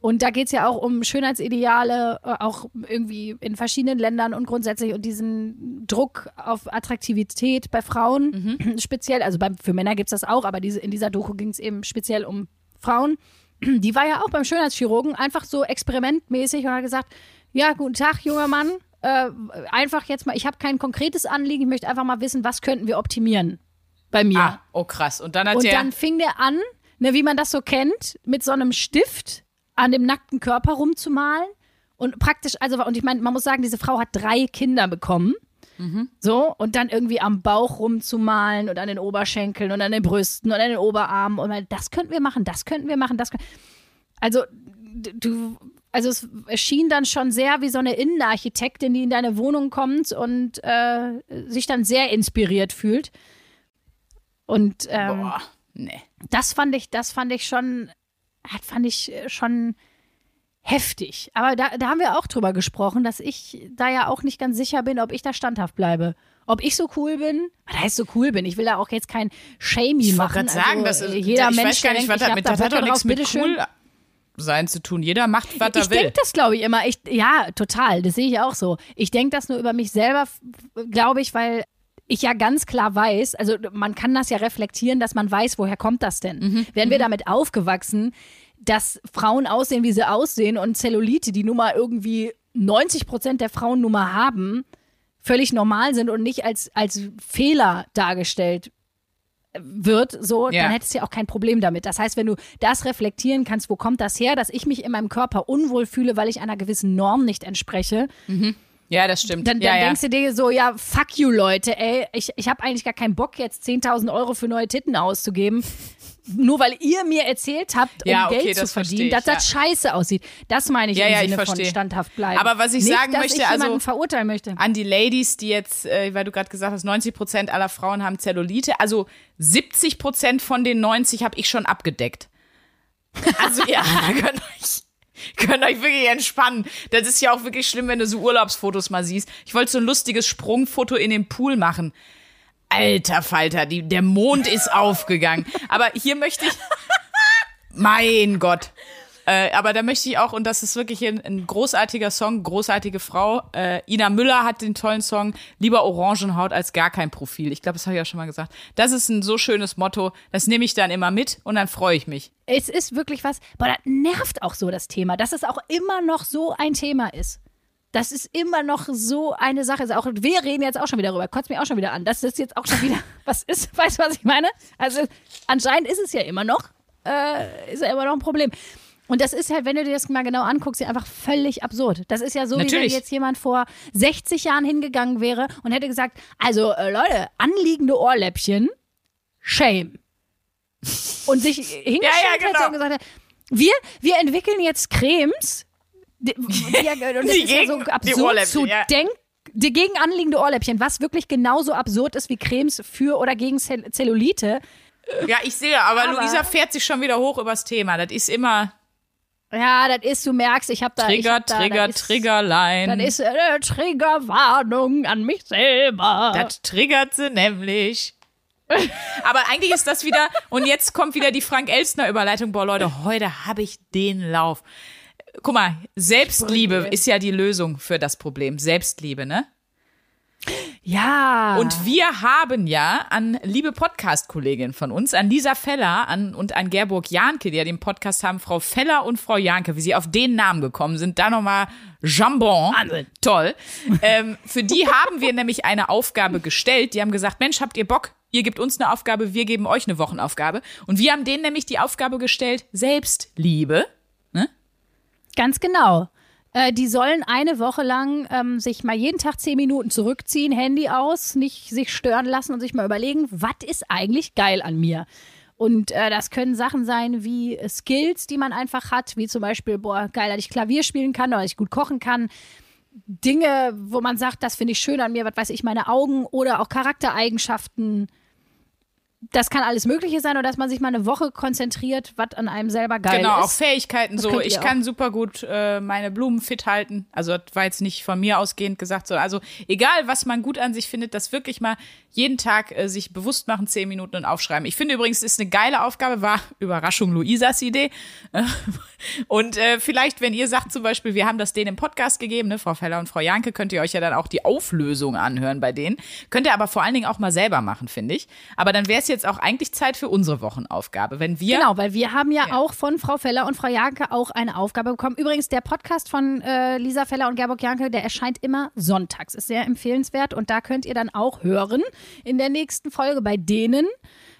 Und da geht es ja auch um Schönheitsideale, äh, auch irgendwie in verschiedenen Ländern und grundsätzlich und diesen Druck auf Attraktivität bei Frauen speziell. Also beim, für Männer gibt es das auch, aber diese, in dieser Doku ging es eben speziell um Frauen. Die war ja auch beim Schönheitschirurgen einfach so experimentmäßig und hat gesagt, ja, guten Tag, junger Mann. Äh, einfach jetzt mal, ich habe kein konkretes Anliegen, ich möchte einfach mal wissen, was könnten wir optimieren bei mir. Ah, oh krass. Und dann hat Und der. dann fing der an, ne, wie man das so kennt, mit so einem Stift an dem nackten Körper rumzumalen. Und praktisch, also, und ich meine, man muss sagen, diese Frau hat drei Kinder bekommen. So, und dann irgendwie am Bauch rumzumalen und an den Oberschenkeln und an den Brüsten und an den Oberarmen. Und man, das könnten wir machen, das könnten wir machen, das können. Also, du, also es erschien dann schon sehr wie so eine Innenarchitektin, die in deine Wohnung kommt und äh, sich dann sehr inspiriert fühlt. Und ähm, boah, nee. das fand ich, das fand ich schon, das fand ich äh, schon heftig. Aber da, da haben wir auch drüber gesprochen, dass ich da ja auch nicht ganz sicher bin, ob ich da standhaft bleibe. Ob ich so cool bin, was heißt so cool bin? Ich will da auch jetzt kein Shamey Ich machen. gerade sagen, das also, ist, jeder ich Mensch, weiß gar nicht, was ich hab mit, da das hat doch nichts mit cool sein zu tun. Jeder macht, was Ich er will. denke das, glaube ich, immer. Ich, ja, total. Das sehe ich auch so. Ich denke das nur über mich selber, glaube ich, weil ich ja ganz klar weiß, also man kann das ja reflektieren, dass man weiß, woher kommt das denn? Mhm. Wären wir damit aufgewachsen, dass Frauen aussehen, wie sie aussehen und Zellulite, die nun mal irgendwie 90 Prozent der Frauen nun mal haben, völlig normal sind und nicht als, als Fehler dargestellt wird, so, Ja. dann hättest du ja auch kein Problem damit. Das heißt, wenn du das reflektieren kannst, wo kommt das her, dass ich mich in meinem Körper unwohl fühle, weil ich einer gewissen Norm nicht entspreche, Ja, das stimmt. dann, ja, dann ja. denkst du dir so, ja, fuck you, Leute, ey, ich, ich habe eigentlich gar keinen Bock, jetzt 10.000 Euro für neue Titten auszugeben. Nur weil ihr mir erzählt habt, um Ja, okay, Geld zu verdienen, ich, dass das scheiße aussieht. Das meine ich Ja, im ja, ich Sinne von versteh. standhaft bleiben. Aber was ich Nicht, sagen möchte, ich also- verurteilen möchte. an die Ladies, die jetzt, äh, weil du gerade gesagt hast, 90 Prozent aller Frauen haben Zellulite. Also 70 Prozent von den 90 habe ich schon abgedeckt. Also ja, da könnt euch, könnt euch wirklich entspannen. Das ist ja auch wirklich schlimm, wenn du so Urlaubsfotos mal siehst. Ich wollte so ein lustiges Sprungfoto in den Pool machen. Alter Falter, die, der Mond ist aufgegangen. Aber hier möchte ich, mein Gott. Äh, aber da möchte ich auch, und das ist wirklich ein, ein großartiger Song, großartige Frau. Äh, Ina Müller hat den tollen Song Lieber Orangenhaut als gar kein Profil. Ich glaube, das habe ich ja schon mal gesagt. Das ist ein so schönes Motto. Das nehme ich dann immer mit und dann freue ich mich. Es ist wirklich was, boah, das nervt auch so das Thema, dass es auch immer noch so ein Thema ist. Das ist immer noch so eine Sache. Ist auch, wir reden jetzt auch schon wieder darüber. Kotzt mich auch schon wieder an. Das ist jetzt auch schon wieder, was ist, weißt du, was ich meine? Also anscheinend ist es ja immer noch, äh, ist ja immer noch ein Problem. Und das ist halt, wenn du dir das mal genau anguckst, einfach völlig absurd. Das ist ja so, wie wenn Natürlich. jetzt jemand vor 60 Jahren hingegangen wäre und hätte gesagt, also äh, Leute, anliegende Ohrläppchen, shame. Und sich hingestellt Ja, ja, hätte genau. und gesagt hätte, wir, wir entwickeln jetzt Cremes, die, die, und das Die ist ja so absurd zu ja. denken, die gegen anliegende Ohrläppchen, was wirklich genauso absurd ist wie Cremes für oder gegen Zell Zellulite. Ja, ich sehe, aber, Aber- Luisa fährt sich schon wieder hoch übers Thema. Das ist immer Ja, das ist, du merkst, ich habe da. Trigger, hab da, Trigger, ist, Triggerlein. Das ist eine Triggerwarnung an mich selber. Das triggert sie nämlich. Aber eigentlich ist das wieder, und jetzt kommt wieder die Frank Elstner Überleitung. Boah, Leute, heute habe ich den Lauf. Guck mal, Selbstliebe ist ja die Lösung für das Problem. Selbstliebe, ne? Ja. Und wir haben ja an liebe Podcast-Kollegin von uns, an Lisa Feller an, und an Gerburg Janke, die ja den Podcast haben, Frau Feller und Frau Janke, wie sie auf den Namen gekommen sind, da nochmal Jambon. Wahnsinn. Toll. ähm, für die haben wir nämlich eine Aufgabe gestellt. Die haben gesagt, Mensch, habt ihr Bock? Ihr gebt uns eine Aufgabe, wir geben euch eine Wochenaufgabe. Und wir haben denen nämlich die Aufgabe gestellt, Selbstliebe. Ganz genau. Äh, die sollen eine Woche lang ähm, sich mal jeden Tag zehn Minuten zurückziehen, Handy aus, nicht sich stören lassen und sich mal überlegen, was ist eigentlich geil an mir? Und äh, das können Sachen sein wie äh, Skills, die man einfach hat, wie zum Beispiel, boah, geil, dass ich Klavier spielen kann oder dass ich gut kochen kann. Dinge, wo man sagt, das finde ich schön an mir, was weiß ich, meine Augen oder auch Charaktereigenschaften. Das kann alles Mögliche sein oder dass man sich mal eine Woche konzentriert, was an einem selber geil Genau, auch ist. Fähigkeiten Das so. Ich auch. kann super gut äh, meine Blumen fit halten. Also das war jetzt nicht von mir ausgehend gesagt so. Also egal, was man gut an sich findet, das wirklich mal jeden Tag äh, sich bewusst machen, zehn Minuten und aufschreiben. Ich finde übrigens, ist eine geile Aufgabe, war Überraschung Luisas Idee. Und äh, vielleicht, wenn ihr sagt zum Beispiel, wir haben das denen im Podcast gegeben, ne, Frau Feller und Frau Janke, könnt ihr euch ja dann auch die Auflösung anhören bei denen. Könnt ihr aber vor allen Dingen auch mal selber machen, finde ich. Aber dann wäre es jetzt auch eigentlich Zeit für unsere Wochenaufgabe. Wenn wir Genau, weil wir haben ja, auch von Frau Feller und Frau Janke auch eine Aufgabe bekommen. Übrigens, der Podcast von äh, Lisa Feller und Gerburg Janke, der erscheint immer sonntags. Ist sehr empfehlenswert und da könnt ihr dann auch hören in der nächsten Folge bei denen,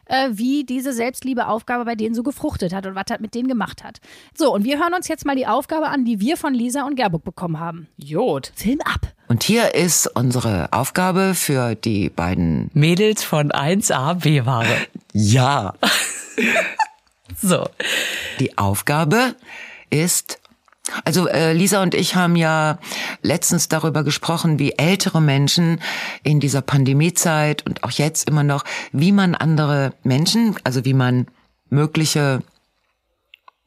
äh, wie diese Selbstliebe-Aufgabe bei denen so gefruchtet hat und was das mit denen gemacht hat. So, und wir hören uns jetzt mal die Aufgabe an, die wir von Lisa und Gerburg bekommen haben. Jod. Film ab. Und hier ist unsere Aufgabe für die beiden Mädels von 1A B-Ware. Ja. So. Die Aufgabe ist, also äh, Lisa und ich haben ja letztens darüber gesprochen, wie ältere Menschen in dieser Pandemiezeit und auch jetzt immer noch, wie man andere Menschen, also wie man mögliche,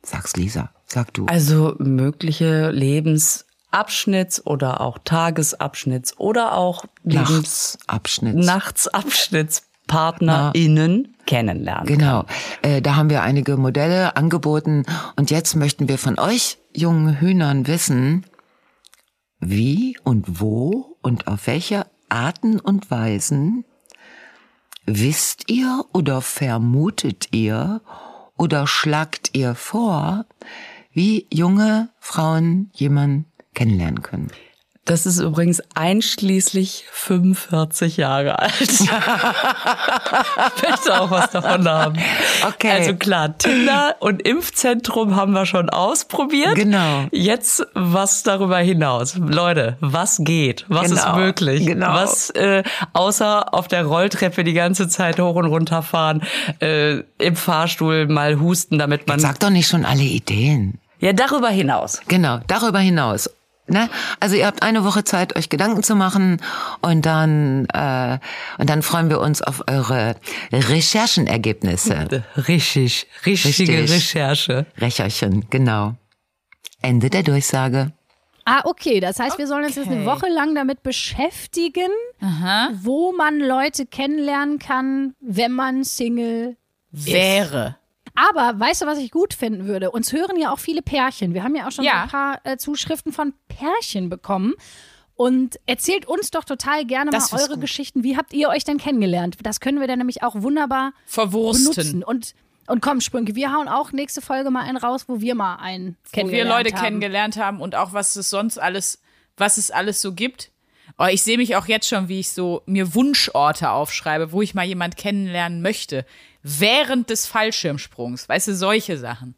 sag's Lisa, sag du. Also mögliche Lebensabschnitts- oder auch Tagesabschnitts- oder auch Lebens Nachtsabschnitt. Nachtsabschnittspartnerinnen kennenlernen. Genau. Äh, da haben wir einige Modelle angeboten und jetzt möchten wir von euch jungen Hühnern wissen, wie und wo und auf welche Arten und Weisen wisst ihr oder vermutet ihr oder schlagt ihr vor, wie junge Frauen jemanden kennenlernen können? Das ist übrigens einschließlich 45 Jahre alt. ich möchte auch was davon haben. Okay. Also klar, Tinder und Impfzentrum haben wir schon ausprobiert. Genau. Jetzt was darüber hinaus. Leute, was geht? Was ist Genau. möglich? Genau. Was äh, außer auf der Rolltreppe die ganze Zeit hoch und runter fahren, äh, im Fahrstuhl mal husten, damit man... Sag doch nicht schon alle Ideen. Ja, darüber hinaus. Genau, darüber hinaus. Ne? Also ihr habt eine Woche Zeit, euch Gedanken zu machen und dann äh, und dann freuen wir uns auf eure Recherchenergebnisse. Richtig, richtige Richtig. Recherche. Recherchen, genau. Ende der Durchsage. Ah, okay. Das heißt, wir sollen uns jetzt eine Woche lang damit beschäftigen, wo man Leute kennenlernen kann, wenn man Single Wäre. Aber weißt du, was ich gut finden würde? Uns hören ja auch viele Pärchen. Wir haben ja auch schon Ja. ein paar äh, Zuschriften von Pärchen bekommen. Und erzählt uns doch total gerne Das mal eure gut. Geschichten. Wie habt ihr euch denn kennengelernt? Das können wir dann nämlich auch wunderbar Verwursten. benutzen. Und, und komm, Sprünke, wir hauen auch nächste Folge mal einen raus, wo wir mal einen Wo wir kennengelernt Leute haben. kennengelernt haben und auch was es sonst alles, was es alles so gibt. Oh, ich sehe mich auch jetzt schon, wie ich so mir Wunschorte aufschreibe, wo ich mal jemand kennenlernen möchte. Während des Fallschirmsprungs. Weißt du, solche Sachen.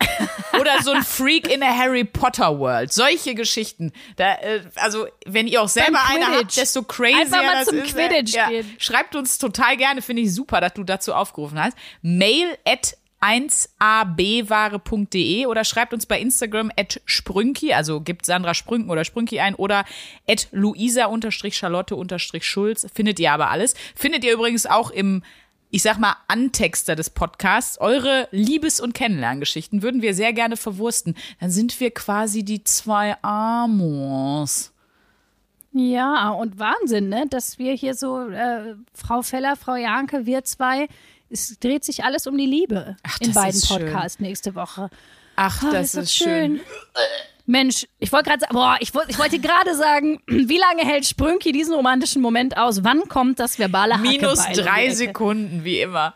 Oder so ein Freak in a Harry Potter World. Solche Geschichten. Da, äh, also, wenn ihr auch selber eine habt, desto crazier Einfach mal das zum ist. Quidditch ja, gehen. Schreibt uns total gerne, finde ich super, dass du dazu aufgerufen hast. Mail at 1abware.de oder schreibt uns bei Instagram at Sprünki, also gibt Sandra Sprünken oder Sprünki ein oder at Luisa-Charlotte-Schulz. Findet ihr aber alles. Findet ihr übrigens auch im, ich sag mal, Antexter des Podcasts. Eure Liebes- und Kennenlerngeschichten würden wir sehr gerne verwursten. Dann sind wir quasi die zwei Amors. Ja, und Wahnsinn, ne? Dass wir hier so, äh, Frau Feller, Frau Janke, wir zwei, es dreht sich alles um die Liebe Ach, in das beiden ist schön. Podcasts nächste Woche. Ach, Ah, das ist schön. Mensch, ich wollte gerade sagen, boah, ich, wollt- ich wollte gerade sagen, wie lange hält Sprünki diesen romantischen Moment aus? Wann kommt das verbale Minus drei? Sekunden, wie immer.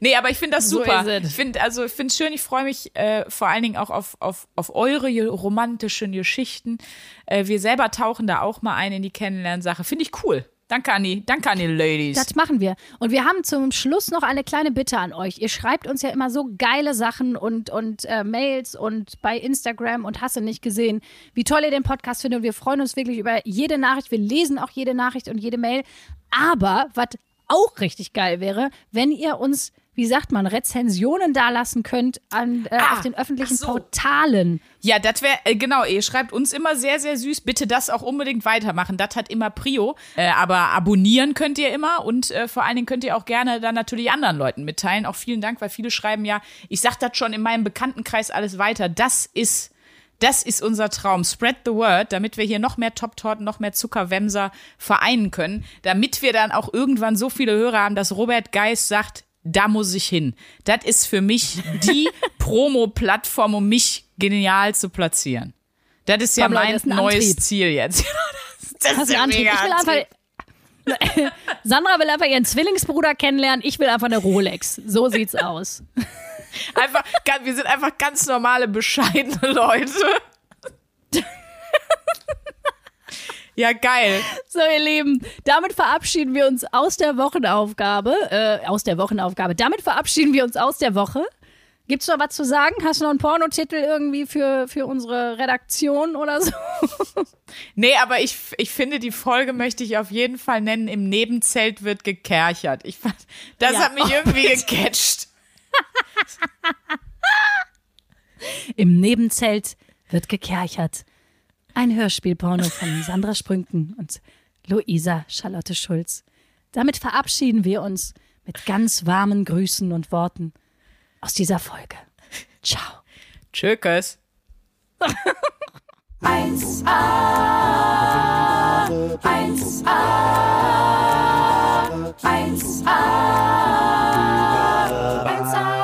Nee, aber ich finde das So super. es. ich finde also ich finde es schön, ich freue mich äh, vor allen Dingen auch auf, auf, auf eure romantischen Geschichten. Äh, wir selber tauchen da auch mal ein in die Kennenlernsache. Finde ich cool. Danke an die, danke an die Ladies. Das machen wir. Und wir haben zum Schluss noch eine kleine Bitte an euch. Ihr schreibt uns ja immer so geile Sachen und, und äh, Mails und bei Instagram und hasse nicht gesehen, wie toll ihr den Podcast findet. Und wir freuen uns wirklich über jede Nachricht. Wir lesen auch jede Nachricht und jede Mail. Aber was auch richtig geil wäre, wenn ihr uns, wie sagt man, Rezensionen dalassen könnt an, äh, Ah, auf den öffentlichen so. Portalen. Ja, das wäre, äh, genau, ihr schreibt uns immer sehr, sehr süß. Bitte das auch unbedingt weitermachen. Das hat immer Prio. Äh, aber abonnieren könnt ihr immer und äh, vor allen Dingen könnt ihr auch gerne dann natürlich anderen Leuten mitteilen. Auch vielen Dank, weil viele schreiben ja, ich sag das schon in meinem Bekanntenkreis alles weiter. Das ist, das ist unser Traum. Spread the word, damit wir hier noch mehr Top-Torten, noch mehr Zuckerwemser vereinen können. Damit wir dann auch irgendwann so viele Hörer haben, dass Robert Geis sagt, da muss ich hin. Das ist für mich die Promo-Plattform, um mich genial zu platzieren. Das ist ja Komm, Leute, mein ist neues Antrieb. Ziel jetzt. das Das ist ein Antrieb. Ich will einfach. Sandra will einfach ihren Zwillingsbruder kennenlernen. Ich will einfach eine Rolex. So sieht's aus. Einfach, wir sind einfach ganz normale, bescheidene Leute. Ja, geil. So, ihr Lieben, damit verabschieden wir uns aus der Wochenaufgabe. Äh, aus der Wochenaufgabe. Damit verabschieden wir uns aus der Woche. Gibt's noch was zu sagen? Hast du noch einen Pornotitel irgendwie für, für unsere Redaktion oder so? Nee, aber ich, ich finde, die Folge möchte ich auf jeden Fall nennen, im Nebenzelt wird gekerchert. Ich fand, das Ja. hat mich irgendwie gecatcht. Im Nebenzelt wird gekerchert. Ein Hörspielporno von Sandra Sprünken und Luisa Charlotte Schulz. Damit verabschieden wir uns mit ganz warmen Grüßen und Worten aus dieser Folge. Ciao. Tschüss. 1a, 1a, 1a, 1a,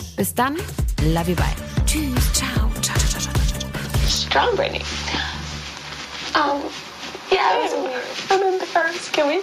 Bis dann, love you, bye. Tschüss, ciao, ciao, ciao, ciao, ciao, ciao. Strong Brittany. Um, yeah, I remember first. Can we?